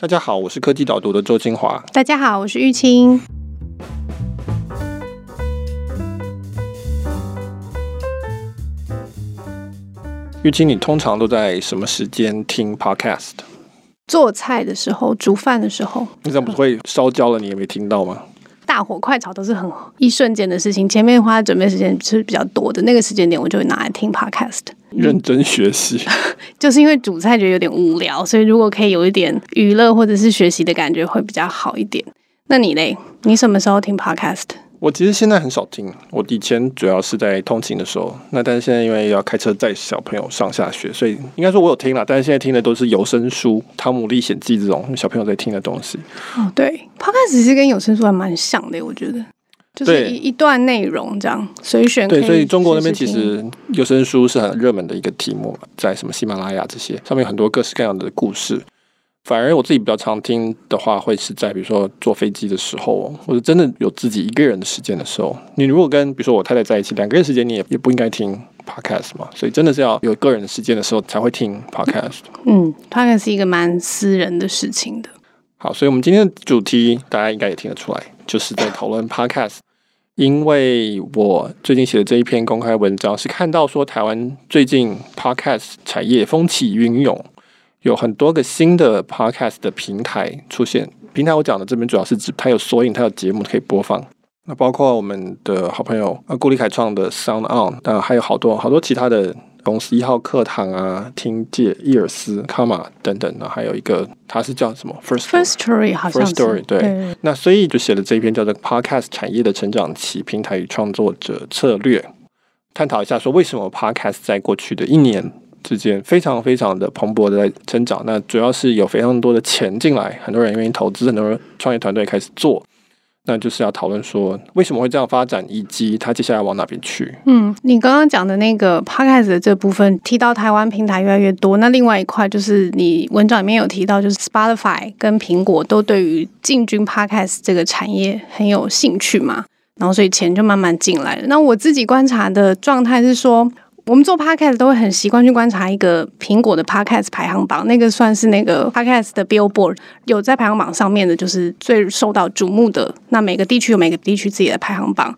大家好，我是科技导读的周清华。大家好，我是玉清。玉清，你通常都在什么时间听 Podcast？做菜的时候，煮饭的时候。你怎么不会烧焦了？你也没听到吗？大火快炒都是很一瞬间的事情，前面花的准备时间是比较多的，那个时间点我就会拿来听 Podcast。认真学习，就是因为煮菜觉得有点无聊，所以如果可以有一点娱乐或者是学习的感觉，会比较好一点。那你嘞？你什么时候听 Podcast？我其实现在很少听，我以前主要是在通勤的时候。那但是现在因为要开车载小朋友上下学，所以应该说我有听了，但是现在听的都是有声书，《汤姆历险记》这种小朋友在听的东西。哦，对，Podcast 其实跟有声书还蛮像的，我觉得。就是一一段内容这样随选。对，所以中国那边其实有声书是很热门的一个题目，在什么喜马拉雅这些上面有很多各式各样的故事。反而我自己比较常听的话，会是在比如说坐飞机的时候，或者真的有自己一个人的时间的时候。你如果跟比如说我太太在一起，两个人时间你也也不应该听 podcast 嘛。所以真的是要有个人的时间的时候才会听 podcast。嗯，podcast 是一个蛮私人的事情的。好，所以我们今天的主题大家应该也听得出来，就是在讨论 podcast。因为我最近写的这一篇公开文章，是看到说台湾最近 podcast 产业风起云涌，有很多个新的 podcast 的平台出现。平台我讲的这边主要是指它有索引，它有节目可以播放。那包括我们的好朋友啊，顾立凯创的 Sound On，当然还有好多好多其他的。公司一号课堂啊，听界、伊尔斯、卡玛等等那，还有一个，它是叫什么？First First Story，好像 First Story，对。对那所以就写了这一篇叫做《Podcast 产业的成长期：平台与创作者策略》，探讨一下说为什么 Podcast 在过去的一年之间非常非常的蓬勃的在增长。那主要是有非常多的钱进来，很多人愿意投资，很多人创业团队开始做。那就是要讨论说为什么会这样发展，以及它接下来往哪边去。嗯，你刚刚讲的那个 Podcast 的这部分提到台湾平台越来越多，那另外一块就是你文章里面有提到，就是 Spotify 跟苹果都对于进军 Podcast 这个产业很有兴趣嘛，然后所以钱就慢慢进来了。那我自己观察的状态是说。我们做 podcast 都会很习惯去观察一个苹果的 podcast 排行榜，那个算是那个 podcast 的 Billboard，有在排行榜上面的，就是最受到瞩目的。那每个地区有每个地区自己的排行榜。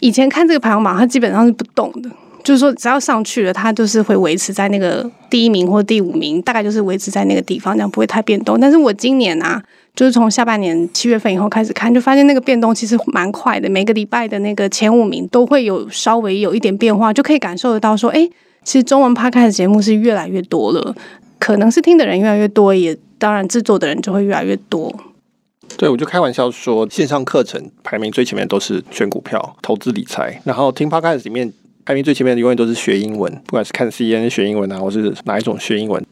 以前看这个排行榜，它基本上是不动的，就是说只要上去了，它就是会维持在那个第一名或第五名，大概就是维持在那个地方，这样不会太变动。但是我今年啊。就是从下半年七月份以后开始看，就发现那个变动其实蛮快的。每个礼拜的那个前五名都会有稍微有一点变化，就可以感受得到说，哎，其实中文 Podcast 节目是越来越多了，可能是听的人越来越多，也当然制作的人就会越来越多。对，我就开玩笑说，线上课程排名最前面都是选股票、投资理财，然后听 Podcast 里面排名最前面的永远都是学英文，不管是看 CNN 学英文啊，或是哪一种学英文。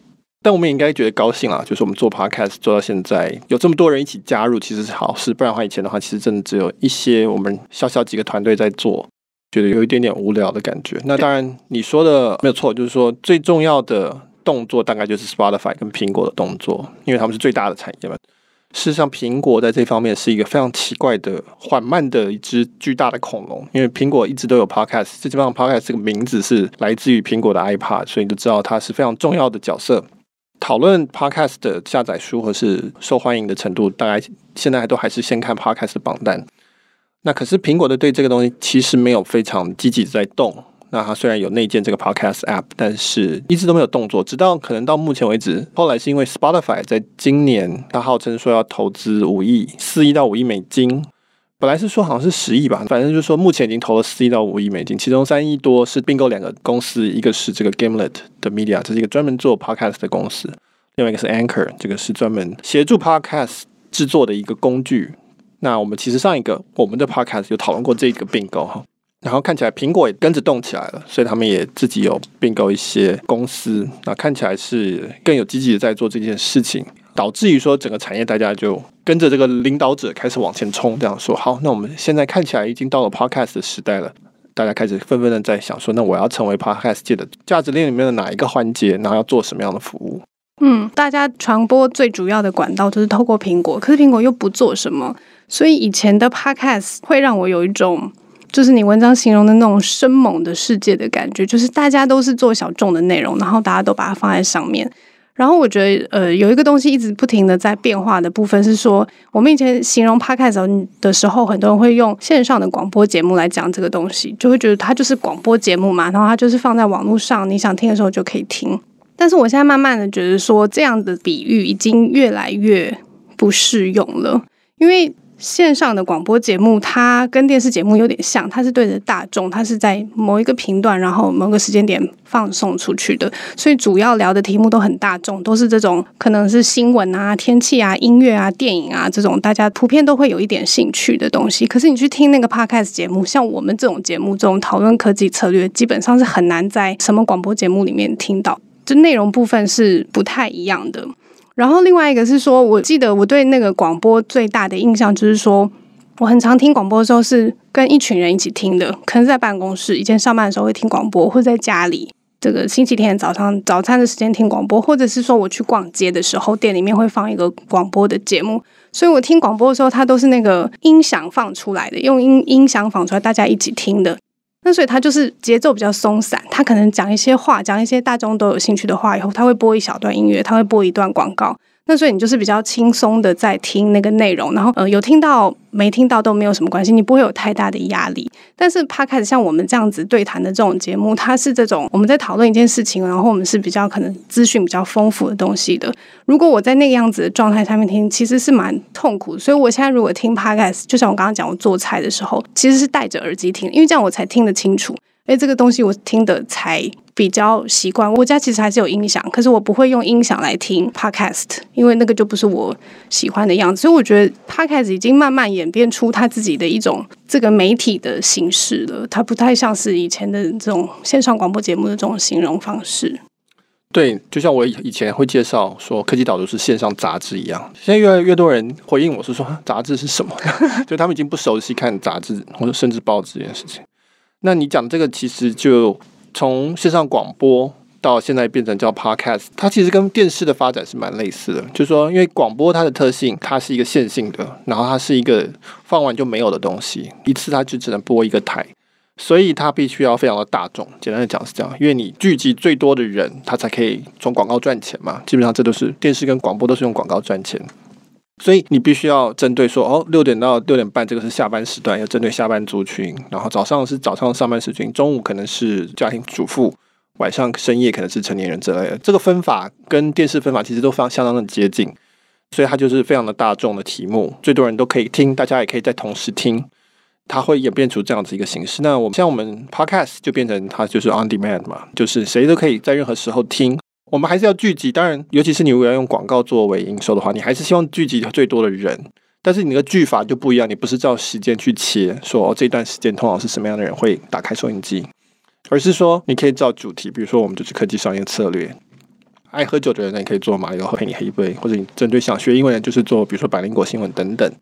但我们也应该觉得高兴啊，就是我们做 podcast 做到现在，有这么多人一起加入，其实是好事。不然的话，以前的话，其实真的只有一些我们小小几个团队在做，觉得有一点点无聊的感觉。那当然你说的没有错，就是说最重要的动作大概就是 Spotify 跟苹果的动作，因为他们是最大的产业嘛。事实上，苹果在这方面是一个非常奇怪的、缓慢的一只巨大的恐龙，因为苹果一直都有 podcast，这基本上 podcast 这个名字是来自于苹果的 iPad，所以你就知道它是非常重要的角色。讨论 Podcast 的下载数或是受欢迎的程度，大概现在都还是先看 Podcast 的榜单。那可是苹果的对这个东西其实没有非常积极在动。那它虽然有内建这个 Podcast App，但是一直都没有动作。直到可能到目前为止，后来是因为 Spotify 在今年，它号称说要投资五亿、四亿到五亿美金。本来是说好像是十亿吧，反正就是说目前已经投了四亿到五亿美金，其中三亿多是并购两个公司，一个是这个 Gimlet 的 Media，这是一个专门做 Podcast 的公司，另外一个是 Anchor，这个是专门协助 Podcast 制作的一个工具。那我们其实上一个我们的 Podcast 有讨论过这个并购哈，然后看起来苹果也跟着动起来了，所以他们也自己有并购一些公司，那看起来是更有积极的在做这件事情。导致于说整个产业大家就跟着这个领导者开始往前冲，这样说好，那我们现在看起来已经到了 Podcast 的时代了，大家开始纷纷的在想说，那我要成为 Podcast 界的价值链里面的哪一个环节，然后要做什么样的服务？嗯，大家传播最主要的管道就是透过苹果，可是苹果又不做什么，所以以前的 Podcast 会让我有一种就是你文章形容的那种生猛的世界的感觉，就是大家都是做小众的内容，然后大家都把它放在上面。然后我觉得，呃，有一个东西一直不停的在变化的部分是说，我们以前形容 Podcast 的时候，很多人会用线上的广播节目来讲这个东西，就会觉得它就是广播节目嘛，然后它就是放在网络上，你想听的时候就可以听。但是我现在慢慢的觉得说，这样的比喻已经越来越不适用了，因为。线上的广播节目，它跟电视节目有点像，它是对着大众，它是在某一个频段，然后某个时间点放送出去的，所以主要聊的题目都很大众，都是这种可能是新闻啊、天气啊、音乐啊、电影啊这种大家普遍都会有一点兴趣的东西。可是你去听那个 Podcast 节目，像我们这种节目，这种讨论科技策略，基本上是很难在什么广播节目里面听到，就内容部分是不太一样的。然后另外一个是说，我记得我对那个广播最大的印象就是说，我很常听广播的时候是跟一群人一起听的，可能在办公室，以前上班的时候会听广播，或在家里，这个星期天早上早餐的时间听广播，或者是说我去逛街的时候，店里面会放一个广播的节目，所以我听广播的时候，它都是那个音响放出来的，用音音响放出来，大家一起听的。所以他就是节奏比较松散，他可能讲一些话，讲一些大众都有兴趣的话以后，他会播一小段音乐，他会播一段广告。那所以你就是比较轻松的在听那个内容，然后呃有听到没听到都没有什么关系，你不会有太大的压力。但是 Podcast 像我们这样子对谈的这种节目，它是这种我们在讨论一件事情，然后我们是比较可能资讯比较丰富的东西的。如果我在那个样子的状态下面听，其实是蛮痛苦。所以我现在如果听 Podcast，就像我刚刚讲，我做菜的时候其实是戴着耳机听，因为这样我才听得清楚。诶，这个东西我听的才比较习惯。我家其实还是有音响，可是我不会用音响来听 podcast，因为那个就不是我喜欢的样子。所以我觉得 podcast 已经慢慢演变出它自己的一种这个媒体的形式了。它不太像是以前的这种线上广播节目的这种形容方式。对，就像我以前会介绍说科技导读是线上杂志一样。现在越来越多人回应我是说杂志是什么，就他们已经不熟悉看杂志或者甚至报纸这件事情。那你讲这个其实就从线上广播到现在变成叫 podcast，它其实跟电视的发展是蛮类似的。就是说，因为广播它的特性，它是一个线性的，然后它是一个放完就没有的东西，一次它就只能播一个台，所以它必须要非常的大众。简单的讲是这样，因为你聚集最多的人，它才可以从广告赚钱嘛。基本上这都是电视跟广播都是用广告赚钱。所以你必须要针对说，哦，六点到六点半这个是下班时段，要针对下班族群；然后早上是早上上班时群，中午可能是家庭主妇，晚上深夜可能是成年人之类的。这个分法跟电视分法其实都非常相当的接近，所以它就是非常的大众的题目，最多人都可以听，大家也可以在同时听，它会演变出这样子一个形式。那我们像我们 Podcast 就变成它就是 On Demand 嘛，就是谁都可以在任何时候听。我们还是要聚集，当然，尤其是你如果要用广告作为营收的话，你还是希望聚集最多的人。但是你的句法就不一样，你不是照时间去切，说哦，这段时间通常是什么样的人会打开收音机，而是说你可以照主题，比如说我们就是科技商业策略，爱喝酒的人呢，你可以做马里奥陪你喝一杯，或者你针对想学英文的人就是做比如说百灵果新闻等等。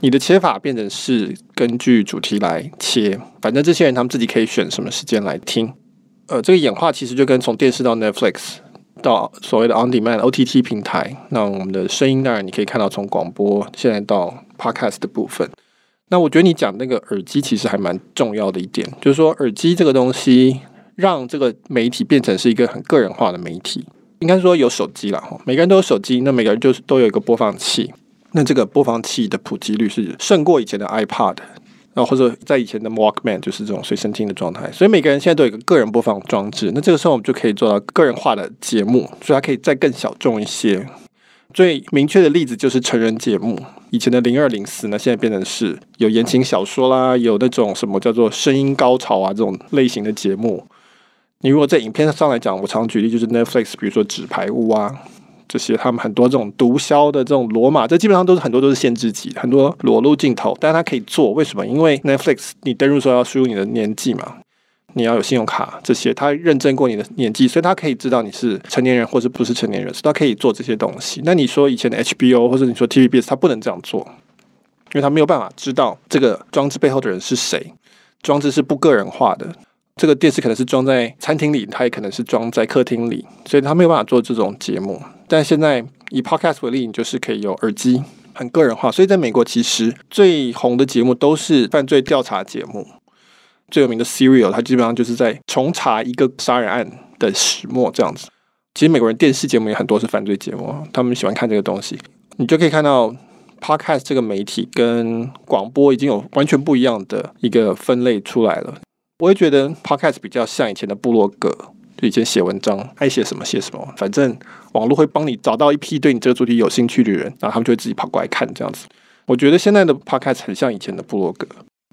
你的切法变成是根据主题来切，反正这些人他们自己可以选什么时间来听。呃，这个演化其实就跟从电视到 Netflix。到所谓的 On Demand OTT 平台，那我们的声音当然你可以看到从广播现在到 Podcast 的部分。那我觉得你讲那个耳机其实还蛮重要的一点，就是说耳机这个东西让这个媒体变成是一个很个人化的媒体。应该说有手机了哈，每个人都有手机，那每个人就是都有一个播放器，那这个播放器的普及率是胜过以前的 iPod。然后或者在以前的 Walkman 就是这种随身听的状态，所以每个人现在都有一个个人播放装置。那这个时候我们就可以做到个人化的节目，所以它可以再更小众一些。最明确的例子就是成人节目，以前的零二零四呢，现在变成是有言情小说啦，有那种什么叫做声音高潮啊这种类型的节目。你如果在影片上来讲，我常举例就是 Netflix，比如说《纸牌屋》啊。这些他们很多这种毒枭的这种罗马，这基本上都是很多都是限制级，很多裸露镜头，但是它可以做，为什么？因为 Netflix 你登入时候要输入你的年纪嘛，你要有信用卡这些，他认证过你的年纪，所以他可以知道你是成年人或者不是成年人，所以他可以做这些东西。那你说以前的 HBO 或者你说 TVBS，他不能这样做，因为他没有办法知道这个装置背后的人是谁，装置是不个人化的。这个电视可能是装在餐厅里，它也可能是装在客厅里，所以他没有办法做这种节目。但现在以 Podcast 为例，你就是可以有耳机，很个人化。所以在美国，其实最红的节目都是犯罪调查节目。最有名的 Serial，它基本上就是在重查一个杀人案的始末这样子。其实美国人电视节目也很多是犯罪节目，他们喜欢看这个东西。你就可以看到 Podcast 这个媒体跟广播已经有完全不一样的一个分类出来了。我会觉得 Podcast 比较像以前的部落格，就以前写文章爱写什么写什么，反正网络会帮你找到一批对你这个主题有兴趣的人，然后他们就会自己跑过来看这样子。我觉得现在的 Podcast 很像以前的部落格。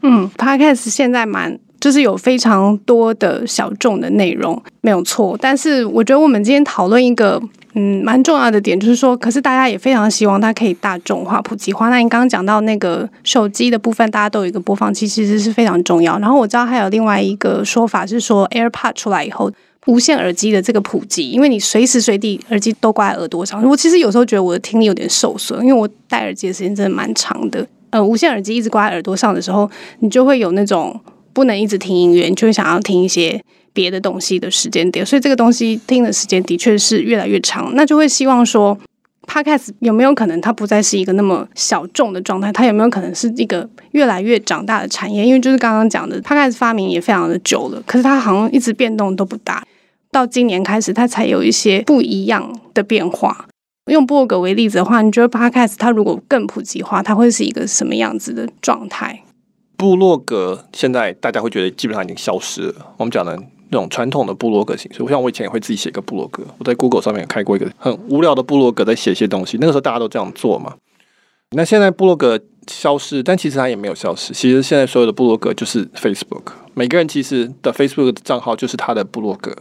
嗯，Podcast 现在蛮就是有非常多的小众的内容，没有错。但是我觉得我们今天讨论一个。嗯，蛮重要的点就是说，可是大家也非常希望它可以大众化、普及化。那你刚刚讲到那个手机的部分，大家都有一个播放器，其实是非常重要。然后我知道还有另外一个说法是说，AirPod 出来以后，无线耳机的这个普及，因为你随时随地耳机都挂在耳朵上。我其实有时候觉得我的听力有点受损，因为我戴耳机的时间真的蛮长的。呃，无线耳机一直挂在耳朵上的时候，你就会有那种不能一直听音乐，你就会想要听一些。别的东西的时间点，所以这个东西听的时间的确是越来越长，那就会希望说，Podcast 有没有可能它不再是一个那么小众的状态？它有没有可能是一个越来越长大的产业？因为就是刚刚讲的，Podcast 发明也非常的久了，可是它好像一直变动都不大，到今年开始它才有一些不一样的变化。用部落格为例子的话，你觉得 Podcast 它如果更普及化，它会是一个什么样子的状态？部落格现在大家会觉得基本上已经消失了。我们讲的。那种传统的部落格形式，我想我以前也会自己写个部落格。我在 Google 上面有开过一个很无聊的部落格，在写些东西。那个时候大家都这样做嘛。那现在部落格消失，但其实它也没有消失。其实现在所有的部落格就是 Facebook，每个人其实的 Facebook 账号就是他的部落格。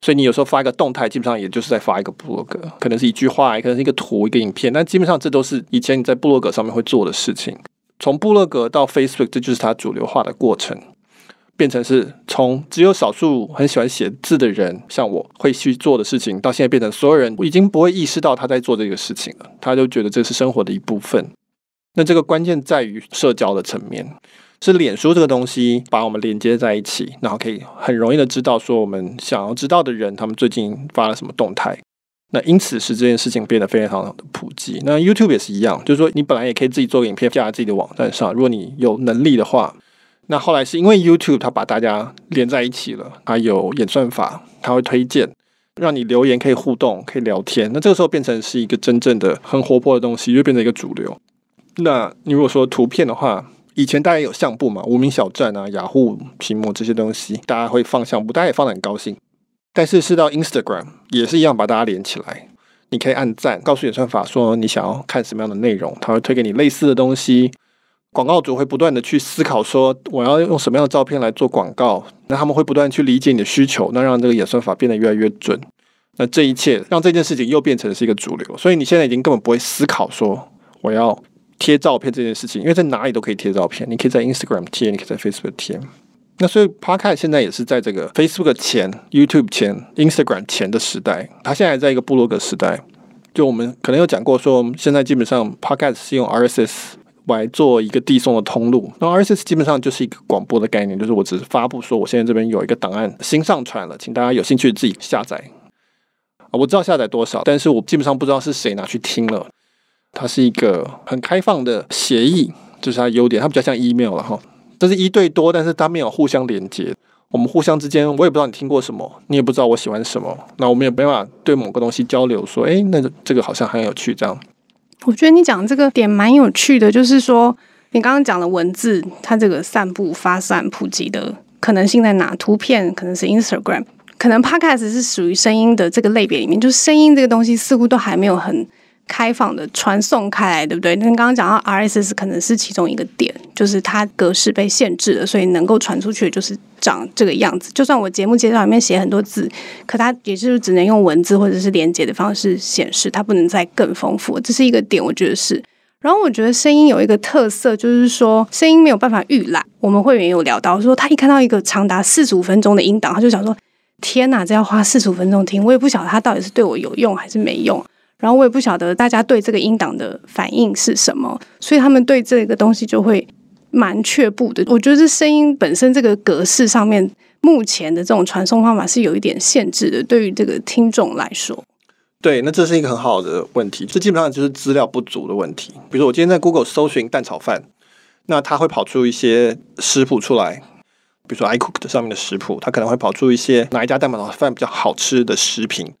所以你有时候发一个动态，基本上也就是在发一个布洛格，可能是一句话，可能是一个图、一个影片。但基本上这都是以前你在布洛格上面会做的事情。从布洛格到 Facebook，这就是它主流化的过程。变成是从只有少数很喜欢写字的人，像我会去做的事情，到现在变成所有人已经不会意识到他在做这个事情了，他就觉得这是生活的一部分。那这个关键在于社交的层面，是脸书这个东西把我们连接在一起，然后可以很容易的知道说我们想要知道的人他们最近发了什么动态。那因此使这件事情变得非常的普及。那 YouTube 也是一样，就是说你本来也可以自己做个影片，架在自己的网站上，如果你有能力的话。那后来是因为 YouTube 它把大家连在一起了，它有演算法，它会推荐，让你留言可以互动，可以聊天。那这个时候变成是一个真正的很活泼的东西，就变成一个主流。那你如果说图片的话，以前大家有相簿嘛，无名小站啊、雅虎屏幕这些东西，大家会放相簿，大家也放得很高兴。但是是到 Instagram 也是一样把大家连起来，你可以按赞，告诉演算法说你想要看什么样的内容，它会推给你类似的东西。广告主会不断的去思考，说我要用什么样的照片来做广告，那他们会不断去理解你的需求，那让这个演算法变得越来越准。那这一切让这件事情又变成是一个主流，所以你现在已经根本不会思考说我要贴照片这件事情，因为在哪里都可以贴照片，你可以在 Instagram 贴，你可以在 Facebook 贴。那所以 Podcast 现在也是在这个 Facebook 前、YouTube 前、Instagram 前的时代，它现在还在一个部落格时代。就我们可能有讲过说，现在基本上 Podcast 是用 RSS。来做一个递送的通路，那 RSS 基本上就是一个广播的概念，就是我只是发布说我现在这边有一个档案新上传了，请大家有兴趣自己下载。我知道下载多少，但是我基本上不知道是谁拿去听了。它是一个很开放的协议，就是它优点，它比较像 email 了哈。这是一对多，但是它没有互相连接，我们互相之间我也不知道你听过什么，你也不知道我喜欢什么，那我们也没办法对某个东西交流，说诶，那个这个好像很有趣这样。我觉得你讲这个点蛮有趣的，就是说你刚刚讲的文字，它这个散布、发散、普及的可能性在哪？图片可能是 Instagram，可能 Podcast 是属于声音的这个类别里面，就是声音这个东西似乎都还没有很。开放的传送开来，对不对？那刚刚讲到 RSS 可能是其中一个点，就是它格式被限制了，所以能够传出去就是长这个样子。就算我节目介绍里面写很多字，可它也是只能用文字或者是连接的方式显示，它不能再更丰富。这是一个点，我觉得是。然后我觉得声音有一个特色，就是说声音没有办法预览。我们会员有聊到说，他一看到一个长达四十五分钟的音档，他就想说：天哪，这要花四十五分钟听，我也不晓得他到底是对我有用还是没用。然后我也不晓得大家对这个音档的反应是什么，所以他们对这个东西就会蛮却步的。我觉得这声音本身这个格式上面，目前的这种传送方法是有一点限制的，对于这个听众来说。对，那这是一个很好的问题，这基本上就是资料不足的问题。比如我今天在 Google 搜寻蛋炒饭，那它会跑出一些食谱出来，比如说 iCook 的上面的食谱，它可能会跑出一些哪一家蛋炒饭比较好吃的食品。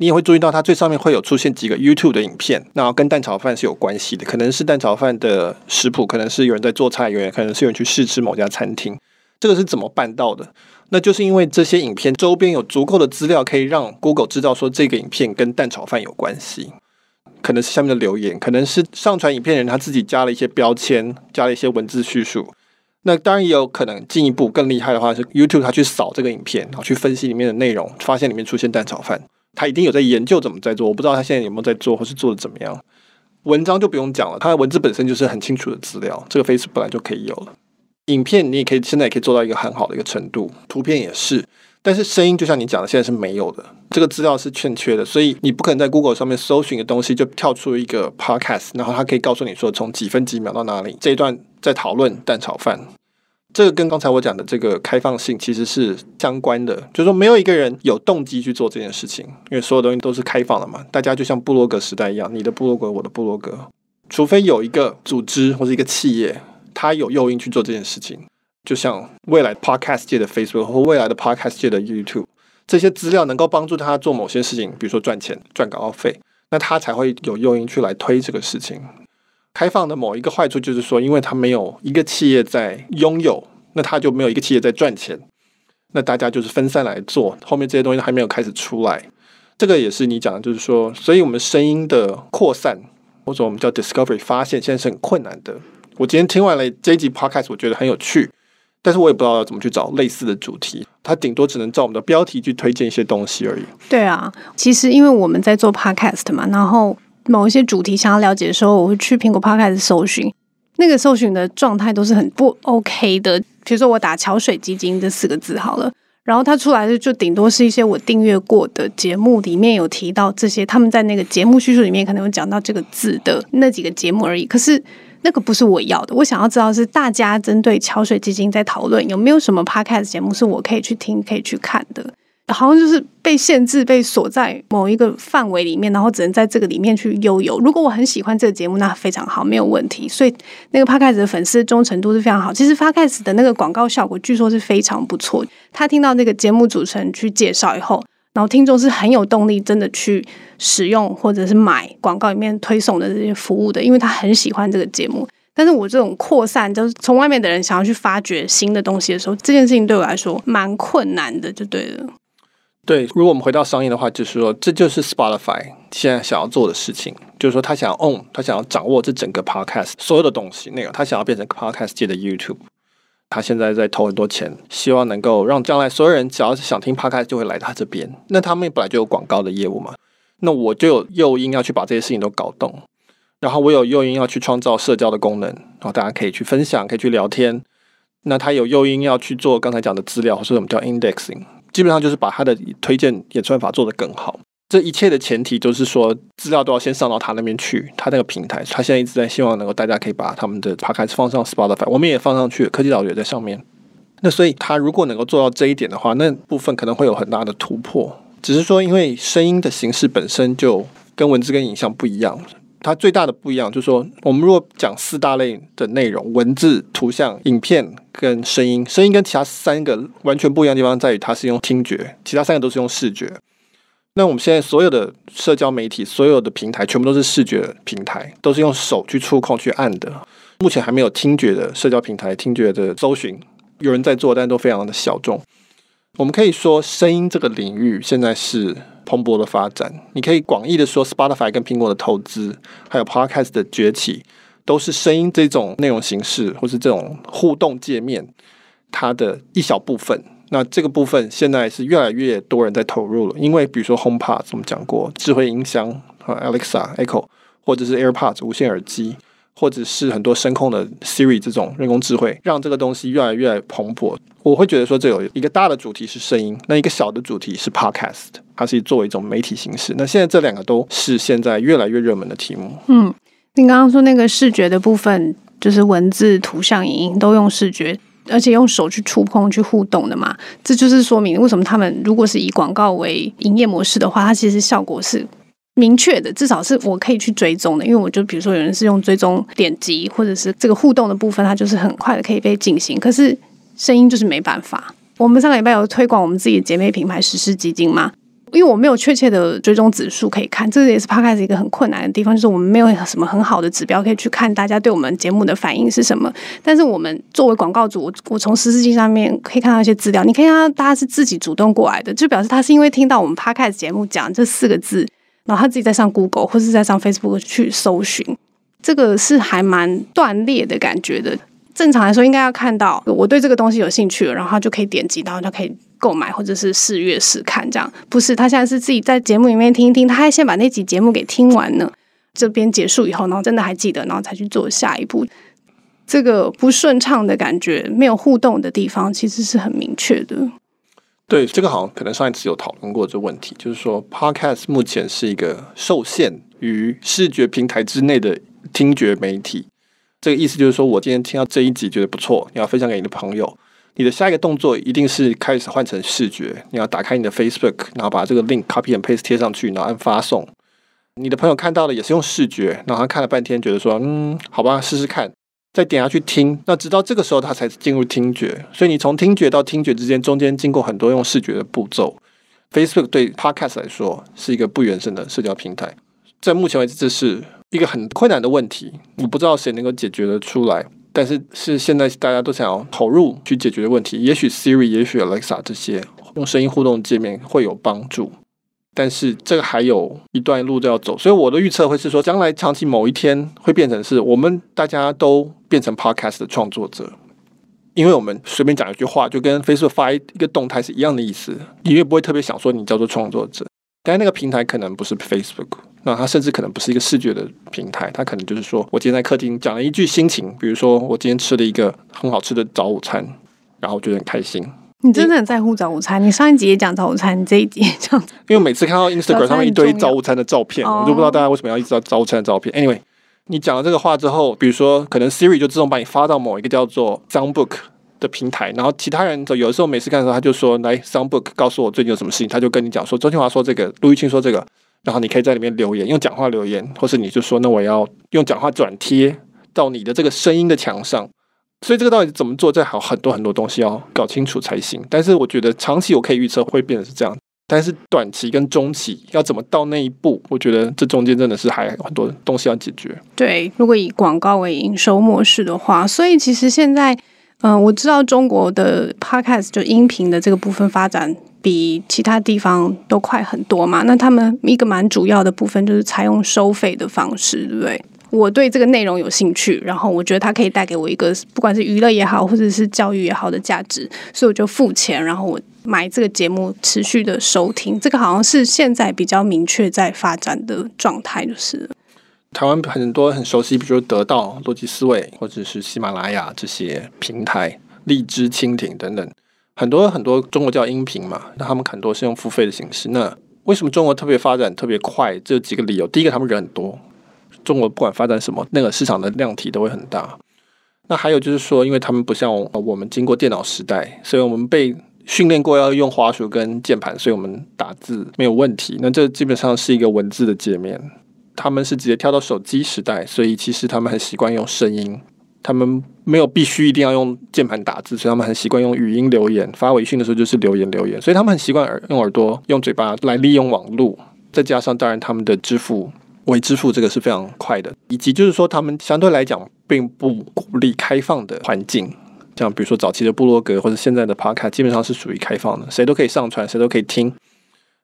你也会注意到它最上面会有出现几个 YouTube 的影片，那跟蛋炒饭是有关系的，可能是蛋炒饭的食谱，可能是有人在做菜，有人可能是有人去试吃某家餐厅。这个是怎么办到的？那就是因为这些影片周边有足够的资料，可以让 Google 知道说这个影片跟蛋炒饭有关系。可能是下面的留言，可能是上传影片人他自己加了一些标签，加了一些文字叙述。那当然也有可能进一步更厉害的话，是 YouTube 他去扫这个影片，然后去分析里面的内容，发现里面出现蛋炒饭，他一定有在研究怎么在做。我不知道他现在有没有在做，或是做的怎么样。文章就不用讲了，它的文字本身就是很清楚的资料，这个 Face 本来就可以有了。影片你也可以，现在也可以做到一个很好的一个程度，图片也是，但是声音就像你讲的，现在是没有的，这个资料是欠缺的，所以你不可能在 Google 上面搜寻的东西就跳出一个 Podcast，然后它可以告诉你说从几分几秒到哪里这一段在讨论蛋炒饭，这个跟刚才我讲的这个开放性其实是相关的，就是说没有一个人有动机去做这件事情，因为所有东西都是开放的嘛，大家就像部落格时代一样，你的部落格，我的部落格，除非有一个组织或者一个企业。他有诱因去做这件事情，就像未来 Podcast 界的 Facebook 或未来的 Podcast 界的 YouTube，这些资料能够帮助他做某些事情，比如说赚钱、赚广告费，那他才会有诱因去来推这个事情。开放的某一个坏处就是说，因为它没有一个企业在拥有，那它就没有一个企业在赚钱，那大家就是分散来做，后面这些东西还没有开始出来。这个也是你讲的，就是说，所以我们声音的扩散或者我们叫 Discovery 发现，现在是很困难的。我今天听完了这一集 Podcast，我觉得很有趣，但是我也不知道要怎么去找类似的主题，它顶多只能照我们的标题去推荐一些东西而已。对啊，其实因为我们在做 Podcast 嘛，然后某一些主题想要了解的时候，我会去苹果 Podcast 搜寻，那个搜寻的状态都是很不 OK 的。比如说我打“桥水基金”这四个字好了，然后它出来的就顶多是一些我订阅过的节目里面有提到这些，他们在那个节目叙述里面可能有讲到这个字的那几个节目而已。可是。那个不是我要的，我想要知道是大家针对桥水基金在讨论有没有什么 podcast 节目是我可以去听、可以去看的。好像就是被限制、被锁在某一个范围里面，然后只能在这个里面去悠游。如果我很喜欢这个节目，那非常好，没有问题。所以那个 p 开始的粉丝忠诚度是非常好。其实 p 开始的那个广告效果据说是非常不错。他听到那个节目主持人去介绍以后。然后听众是很有动力，真的去使用或者是买广告里面推送的这些服务的，因为他很喜欢这个节目。但是我这种扩散，就是从外面的人想要去发掘新的东西的时候，这件事情对我来说蛮困难的，就对了。对，如果我们回到商业的话，就是说这就是 Spotify 现在想要做的事情，就是说他想要 own，他想要掌握这整个 podcast 所有的东西，那个他想要变成 podcast 界的 YouTube。他现在在投很多钱，希望能够让将来所有人只要是想听 Podcast 就会来他这边。那他们本来就有广告的业务嘛，那我就有诱因要去把这些事情都搞动，然后我有诱因要去创造社交的功能，然后大家可以去分享，可以去聊天。那他有诱因要去做刚才讲的资料，或者我们叫 indexing，基本上就是把他的推荐演算法做得更好。这一切的前提都是说，资料都要先上到他那边去，他那个平台，他现在一直在希望能够大家可以把他们的 podcast 放上 Spotify，我们也放上去，科技岛也在上面。那所以他如果能够做到这一点的话，那部分可能会有很大的突破。只是说，因为声音的形式本身就跟文字跟影像不一样，它最大的不一样就是说，我们如果讲四大类的内容：文字、图像、影片跟声音。声音跟其他三个完全不一样的地方在于，它是用听觉，其他三个都是用视觉。那我们现在所有的社交媒体、所有的平台，全部都是视觉平台，都是用手去触控、去按的。目前还没有听觉的社交平台、听觉的搜寻，有人在做，但都非常的小众。我们可以说，声音这个领域现在是蓬勃的发展。你可以广义的说，Spotify 跟苹果的投资，还有 Podcast 的崛起，都是声音这种内容形式，或是这种互动界面，它的一小部分。那这个部分现在是越来越多人在投入了，因为比如说 HomePod 我们讲过，智慧音箱和 Alexa、Echo，或者是 AirPods 无线耳机，或者是很多声控的 Siri 这种人工智慧，让这个东西越来越蓬勃。我会觉得说，这有一个大的主题是声音，那一个小的主题是 Podcast，它是作为一种媒体形式。那现在这两个都是现在越来越热门的题目。嗯，你刚刚说那个视觉的部分，就是文字、图像、影音都用视觉。而且用手去触碰、去互动的嘛，这就是说明为什么他们如果是以广告为营业模式的话，它其实效果是明确的，至少是我可以去追踪的。因为我就比如说有人是用追踪点击，或者是这个互动的部分，它就是很快的可以被进行。可是声音就是没办法。我们上个礼拜有推广我们自己的姐妹品牌时事基金嘛，因为我没有确切的追踪指数可以看，这也是 Podcast 一个很困难的地方，就是我们没有什么很好的指标可以去看大家对我们节目的反应是什么。但是我们作为广告主，我我从时事经上面可以看到一些资料，你可以看到大家是自己主动过来的，就表示他是因为听到我们 Podcast 节目讲这四个字，然后他自己在上 Google 或是在上 Facebook 去搜寻，这个是还蛮断裂的感觉的。正常来说，应该要看到我对这个东西有兴趣了，然后就可以点击，然后就可以购买或者是试阅试看。这样不是他现在是自己在节目里面听一听，他还先把那集节目给听完呢。这边结束以后，然后真的还记得，然后才去做下一步。这个不顺畅的感觉，没有互动的地方，其实是很明确的。对，这个好像可能上一次有讨论过这个问题，就是说，Podcast 目前是一个受限于视觉平台之内的听觉媒体。这个意思就是说，我今天听到这一集觉得不错，你要分享给你的朋友，你的下一个动作一定是开始换成视觉，你要打开你的 Facebook，然后把这个 link copy and paste 贴上去，然后按发送。你的朋友看到了也是用视觉，然后他看了半天，觉得说，嗯，好吧，试试看，再点下去听。那直到这个时候，它才进入听觉。所以你从听觉到听觉之间，中间经过很多用视觉的步骤。Facebook 对 Podcast 来说是一个不原生的社交平台，在目前为止，这是。一个很困难的问题，我不知道谁能够解决得出来，但是是现在大家都想要投入去解决的问题。也许 Siri，也许 Alexa 这些用声音互动界面会有帮助，但是这个还有一段路都要走。所以我的预测会是说，将来长期某一天会变成是我们大家都变成 Podcast 的创作者，因为我们随便讲一句话，就跟 Facebook 发一个动态是一样的意思，你也不会特别想说你叫做创作者。但是那个平台可能不是 Facebook，那它甚至可能不是一个视觉的平台，它可能就是说我今天在客厅讲了一句心情，比如说我今天吃了一个很好吃的早午餐，然后我觉得很开心。你真的很在乎早午餐？你上一集也讲早午餐，你这一集也讲。因为每次看到 Instagram 上面一堆早午餐的照片，我都不知道大家为什么要一直要早午餐的照片。Anyway，你讲了这个话之后，比如说可能 Siri 就自动把你发到某一个叫做 Soundbook。的平台，然后其他人有的时候每次看的时候，他就说：“来，Soundbook，告诉我最近有什么事情。”他就跟你讲说：“周清华说这个，陆玉清说这个。”然后你可以在里面留言，用讲话留言，或是你就说：“那我要用讲话转贴到你的这个声音的墙上。”所以这个到底怎么做？这还有很多很多东西要搞清楚才行。但是我觉得长期我可以预测会变得是这样，但是短期跟中期要怎么到那一步？我觉得这中间真的是还有很多东西要解决。对，如果以广告为营收模式的话，所以其实现在。嗯，我知道中国的 podcast 就音频的这个部分发展比其他地方都快很多嘛。那他们一个蛮主要的部分就是采用收费的方式，对不对？我对这个内容有兴趣，然后我觉得它可以带给我一个不管是娱乐也好，或者是教育也好的价值，所以我就付钱，然后我买这个节目持续的收听。这个好像是现在比较明确在发展的状态，就是。台湾很多很熟悉，比如得到、逻辑思维，或者是喜马拉雅这些平台，荔枝、蜻蜓等等，很多很多中国叫音频嘛，那他们很多是用付费的形式。那为什么中国特别发展特别快？这几个理由，第一个他们人很多，中国不管发展什么，那个市场的量体都会很大。那还有就是说，因为他们不像我们经过电脑时代，所以我们被训练过要用滑鼠跟键盘，所以我们打字没有问题。那这基本上是一个文字的界面。他们是直接跳到手机时代，所以其实他们很习惯用声音，他们没有必须一定要用键盘打字，所以他们很习惯用语音留言，发微信的时候就是留言留言，所以他们很习惯耳用耳朵用嘴巴来利用网络，再加上当然他们的支付微支付这个是非常快的，以及就是说他们相对来讲并不鼓励开放的环境，像比如说早期的部落格或者现在的 Podcast 基本上是属于开放的，谁都可以上传，谁都可以听。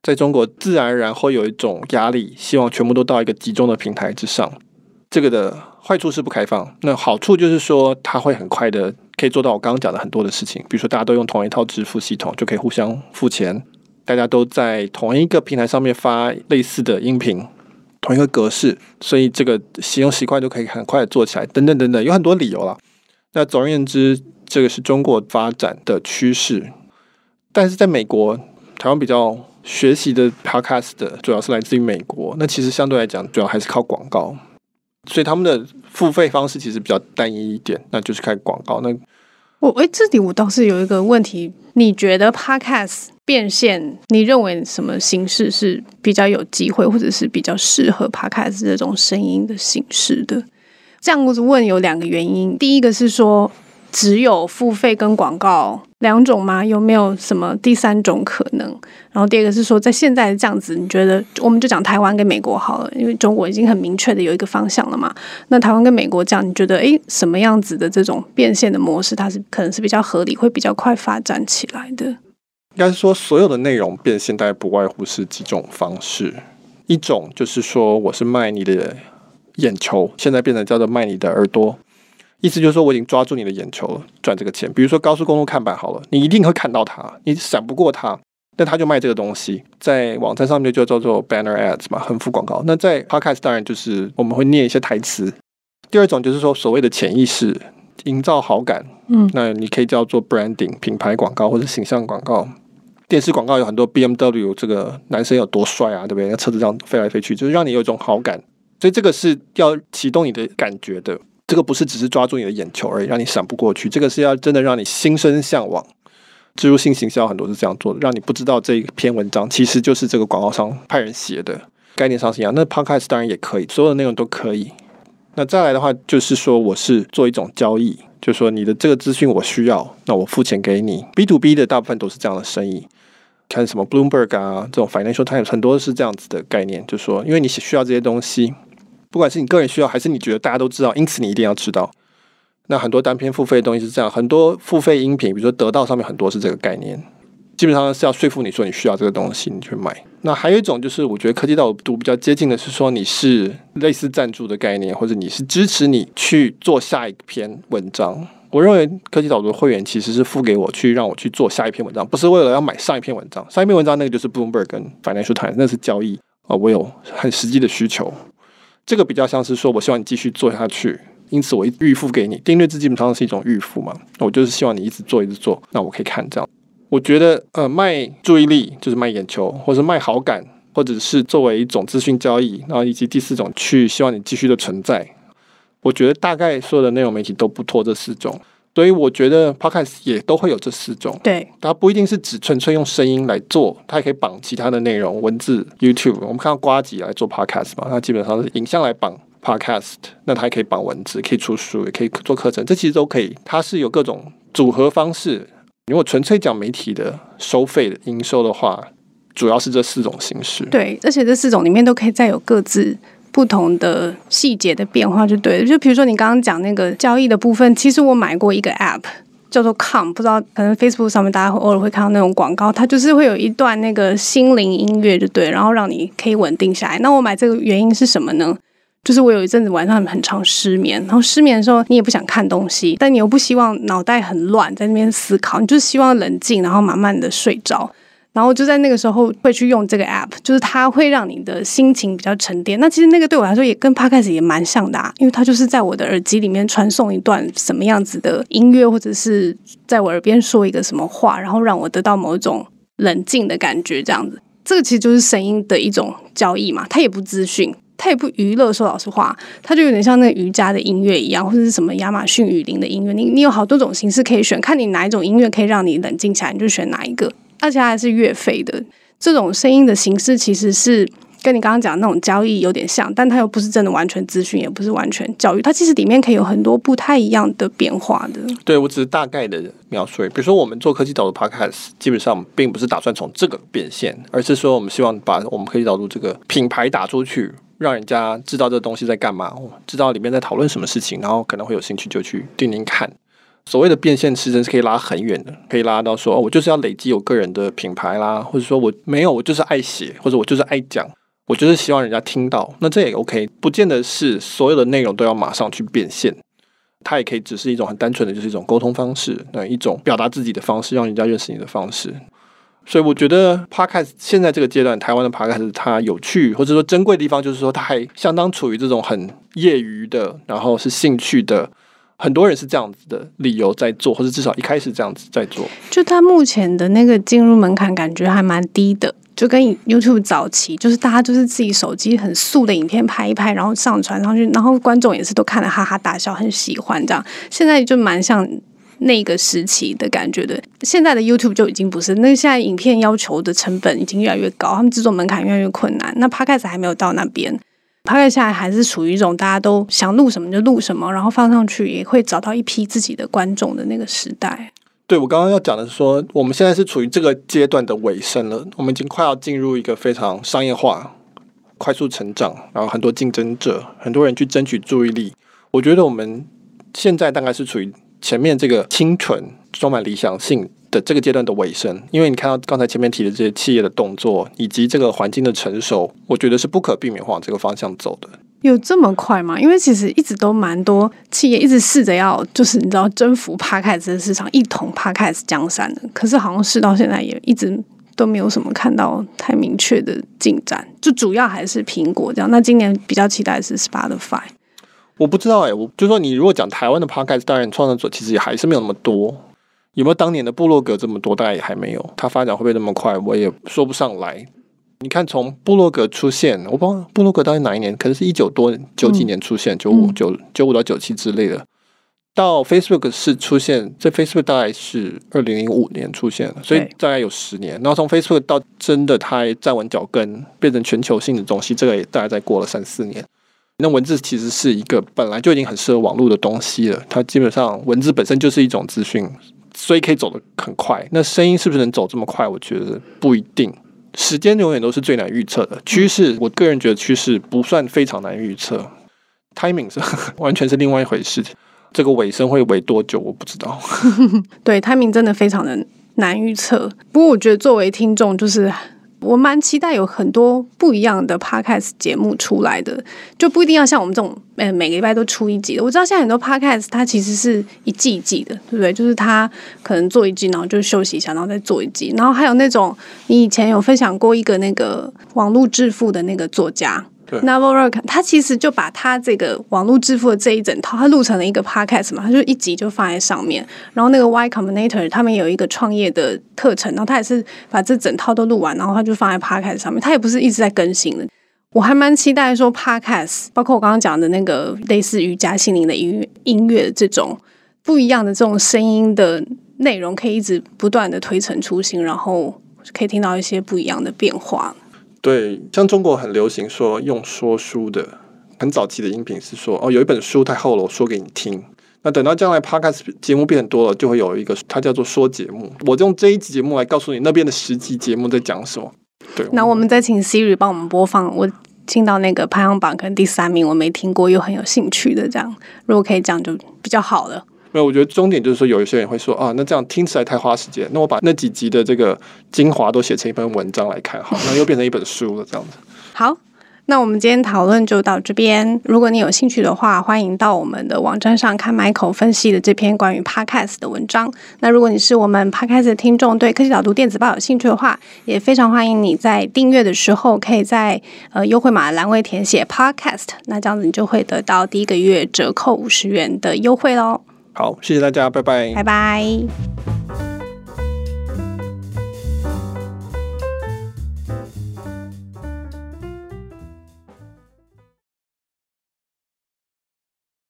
在中国，自然而然会有一种压力，希望全部都到一个集中的平台之上。这个的坏处是不开放，那好处就是说，它会很快的可以做到我刚刚讲的很多的事情。比如说，大家都用同一套支付系统，就可以互相付钱；大家都在同一个平台上面发类似的音频，同一个格式，所以这个使用习惯就可以很快做起来。等等等等，有很多理由了。那总而言之，这个是中国发展的趋势。但是在美国，台湾比较。学习的 podcast 的主要是来自于美国，那其实相对来讲，主要还是靠广告，所以他们的付费方式其实比较单一一点，那就是开广告。那我诶，这里我倒是有一个问题，你觉得 podcast 变现，你认为什么形式是比较有机会，或者是比较适合 podcast 这种声音的形式的？这样子问有两个原因，第一个是说。只有付费跟广告两种吗？有没有什么第三种可能？然后第二个是说，在现在这样子，你觉得我们就讲台湾跟美国好了，因为中国已经很明确的有一个方向了嘛。那台湾跟美国这样，你觉得诶，什么样子的这种变现的模式，它是可能是比较合理，会比较快发展起来的？应该是说，所有的内容变现，大概不外乎是几种方式。一种就是说，我是卖你的眼球，现在变成叫做卖你的耳朵，意思就是说我已经抓住你的眼球了，赚这个钱。比如说高速公路看板好了，你一定会看到它，你闪不过它，那他就卖这个东西，在网站上面就叫做 banner ads 嘛，横幅广告。那在 podcast 当然就是我们会念一些台词。第二种就是说所谓的潜意识，营造好感，嗯，那你可以叫做 branding 品牌广告或者形象广告。电视广告有很多 BMW，这个男生有多帅啊，对不对？那车子这样飞来飞去，就是让你有一种好感。所以这个是要启动你的感觉的，这个不是只是抓住你的眼球而已，让你闪不过去。这个是要真的让你心生向往。植入性行销很多是这样做的，让你不知道这一篇文章其实就是这个广告商派人写的，概念上是一样。那 Podcast 当然也可以，所有的内容都可以。那再来的话，就是说我是做一种交易，就是说你的这个资讯我需要，那我付钱给你。B to B 的大部分都是这样的生意。看什么 Bloomberg 啊，这种 Financial Times 很多是这样子的概念，就是说，因为你需要这些东西，不管是你个人需要，还是你觉得大家都知道，因此你一定要知道。那很多单篇付费的东西是这样，很多付费音频，比如说得到上面很多是这个概念，基本上是要说服你说你需要这个东西，你去买。那还有一种就是，我觉得科技导读比较接近的是说，你是类似赞助的概念，或者你是支持你去做下一篇文章。我认为科技导读会员其实是付给我去让我去做下一篇文章，不是为了要买上一篇文章。上一篇文章那个就是 Bloomberg 跟 Financial Times，那是交易啊。我有很实际的需求，这个比较像是说我希望你继续做下去，因此我预付给你。订阅制基本上是一种预付嘛，我就是希望你一直做一直做，那我可以看这样。我觉得呃卖注意力就是卖眼球，或是卖好感，或者是作为一种资讯交易，然后以及第四种去希望你继续的存在。我觉得大概所有的内容媒体都不脱这四种，所以我觉得 Podcast 也都会有这四种。对，它不一定是只纯粹用声音来做，它也可以绑其他的内容，文字、YouTube。我们看到瓜吉来做 Podcast 嘛，它基本上是影像来绑 Podcast，那它也可以绑文字，可以出书，也可以做课程，这其实都可以。它是有各种组合方式。如果纯粹讲媒体的收费的营收的话，主要是这四种形式。对，而且这四种里面都可以再有各自。不同的细节的变化就对了，就比如说你刚刚讲那个交易的部分，其实我买过一个 app 叫做 Calm，不知道可能 Facebook 上面大家会偶尔会看到那种广告，它就是会有一段那个心灵音乐就对，然后让你可以稳定下来。那我买这个原因是什么呢？就是我有一阵子晚上很常失眠，然后失眠的时候你也不想看东西，但你又不希望脑袋很乱在那边思考，你就希望冷静，然后慢慢的睡着。然后就在那个时候会去用这个 app，就是它会让你的心情比较沉淀。那其实那个对我来说也跟 podcast 也蛮像的啊，因为它就是在我的耳机里面传送一段什么样子的音乐，或者是在我耳边说一个什么话，然后让我得到某一种冷静的感觉。这样子，这个其实就是声音的一种交易嘛。它也不资讯，它也不娱乐。说老实话，它就有点像那个瑜伽的音乐一样，或者是什么亚马逊雨林的音乐。你你有好多种形式可以选，看你哪一种音乐可以让你冷静下来，你就选哪一个。而且还是月费的这种声音的形式，其实是跟你刚刚讲那种交易有点像，但它又不是真的完全资讯，也不是完全教育，它其实里面可以有很多不太一样的变化的。对，我只是大概的描述。比如说，我们做科技导入 Podcast，基本上并不是打算从这个变现，而是说我们希望把我们科技导入这个品牌打出去，让人家知道这东西在干嘛，知道里面在讨论什么事情，然后可能会有兴趣就去听听看。所谓的变现时程是可以拉很远的，可以拉到说，哦，我就是要累积我个人的品牌啦，或者说我没有，我就是爱写，或者我就是爱讲，我就是希望人家听到，那这也 OK，不见得是所有的内容都要马上去变现，它也可以只是一种很单纯的，就是一种沟通方式，那一种表达自己的方式，让人家认识你的方式。所以我觉得 Podcast 现在这个阶段，台湾的 Podcast 它有趣或者说珍贵的地方，就是说它还相当处于这种很业余的，然后是兴趣的。很多人是这样子的理由在做，或者至少一开始这样子在做。就他目前的那个进入门槛感觉还蛮低的，就跟 YouTube 早期，就是大家就是自己手机很素的影片拍一拍，然后上传上去，然后观众也是都看了哈哈大笑，很喜欢这样。现在就蛮像那个时期的感觉的。现在的 YouTube 就已经不是，那现在影片要求的成本已经越来越高，他们制作门槛越来越困难。那 Podcast 还没有到那边。Podcast 现在还是处于一种大家都想录什么就录什么，然后放上去也会找到一批自己的观众的那个时代。对，我刚刚要讲的是说，我们现在是处于这个阶段的尾声了，我们已经快要进入一个非常商业化、快速成长，然后很多竞争者，很多人去争取注意力。我觉得我们现在大概是处于前面这个清纯、充满理想性的这个阶段的尾声，因为你看到刚才前面提的这些企业的动作，以及这个环境的成熟，我觉得是不可避免往这个方向走的。有这么快吗？因为其实一直都蛮多企业一直试着要，就是你知道征服 Podcast 的市场，一统 Podcast 江山的。可是好像试到现在也一直都没有什么看到太明确的进展，就主要还是苹果这样。那今年比较期待的是 Spotify。我不知道哎、欸，我就说你如果讲台湾的 Podcast，当然创作者其实也还是没有那么多。有没有当年的部落格这么多？大概也还没有。它发展会不会那么快？我也说不上来。你看，从部落格出现，我不知道部落格到底哪一年，可能是一九多九几年出现，九五九九五到九七之类的。到 Facebook 是出现，这 Facebook 大概是二零零五年出现的，所以大概有十年。然后从 Facebook 到真的它站稳脚跟，变成全球性的东西，这个也大概再过了三四年。那文字其实是一个本来就已经很适合网络的东西了，它基本上文字本身就是一种资讯。所以可以走得很快，那声音是不是能走这么快？我觉得不一定。时间永远都是最难预测的趋势。我个人觉得趋势不算非常难预测，timing 是 完全是另外一回事。这个尾声会尾多久？我不知道。对，timing 真的非常的难预测。不过我觉得作为听众，就是。我蛮期待有很多不一样的 podcast 节目出来的，就不一定要像我们这种，呃，每个礼拜都出一集的。我知道现在很多 podcast 它其实是一季一季的，对不对？就是它可能做一季，然后就休息一下，然后再做一季。然后还有那种，你以前有分享过一个那个网络致富的那个作家。Naval Ravikant 他其实就把他这个网络致富的这一整套，他录成了一个 podcast 嘛，他就一集就放在上面。然后那个 Y Combinator 他们有一个创业的课程，然后他也是把这整套都录完，然后他就放在 podcast 上面。他也不是一直在更新的。我还蛮期待说 podcast，包括我刚刚讲的那个类似瑜伽心灵的音乐音乐这种不一样的这种声音的内容，可以一直不断的推陈出新，然后可以听到一些不一样的变化。对，像中国很流行说用说书的，很早期的音频是说哦，有一本书太厚了，我说给你听。那等到将来 Podcast 节目变多了，就会有一个它叫做说节目。我就用这一集节目来告诉你那边的十集节目在讲什么。对，那我们再请 Siri 帮我们播放，我听到那个排行榜可能第三名，我没听过又很有兴趣的这样，如果可以讲就比较好了。没有，我觉得重点就是说，有一些人会说啊，那这样听起来太花时间。那我把那几集的这个精华都写成一篇文章来看，好，那又变成一本书了，这样子。好，那我们今天讨论就到这边。如果你有兴趣的话，欢迎到我们的网站上看 Michael 分析的这篇关于 Podcast 的文章。那如果你是我们 Podcast 的听众，对科技岛读电子报有兴趣的话，也非常欢迎你在订阅的时候，可以在呃优惠码栏位填写 Podcast，那这样子你就会得到第一个月折扣五十元的优惠喽。好，谢谢大家，拜拜，拜拜。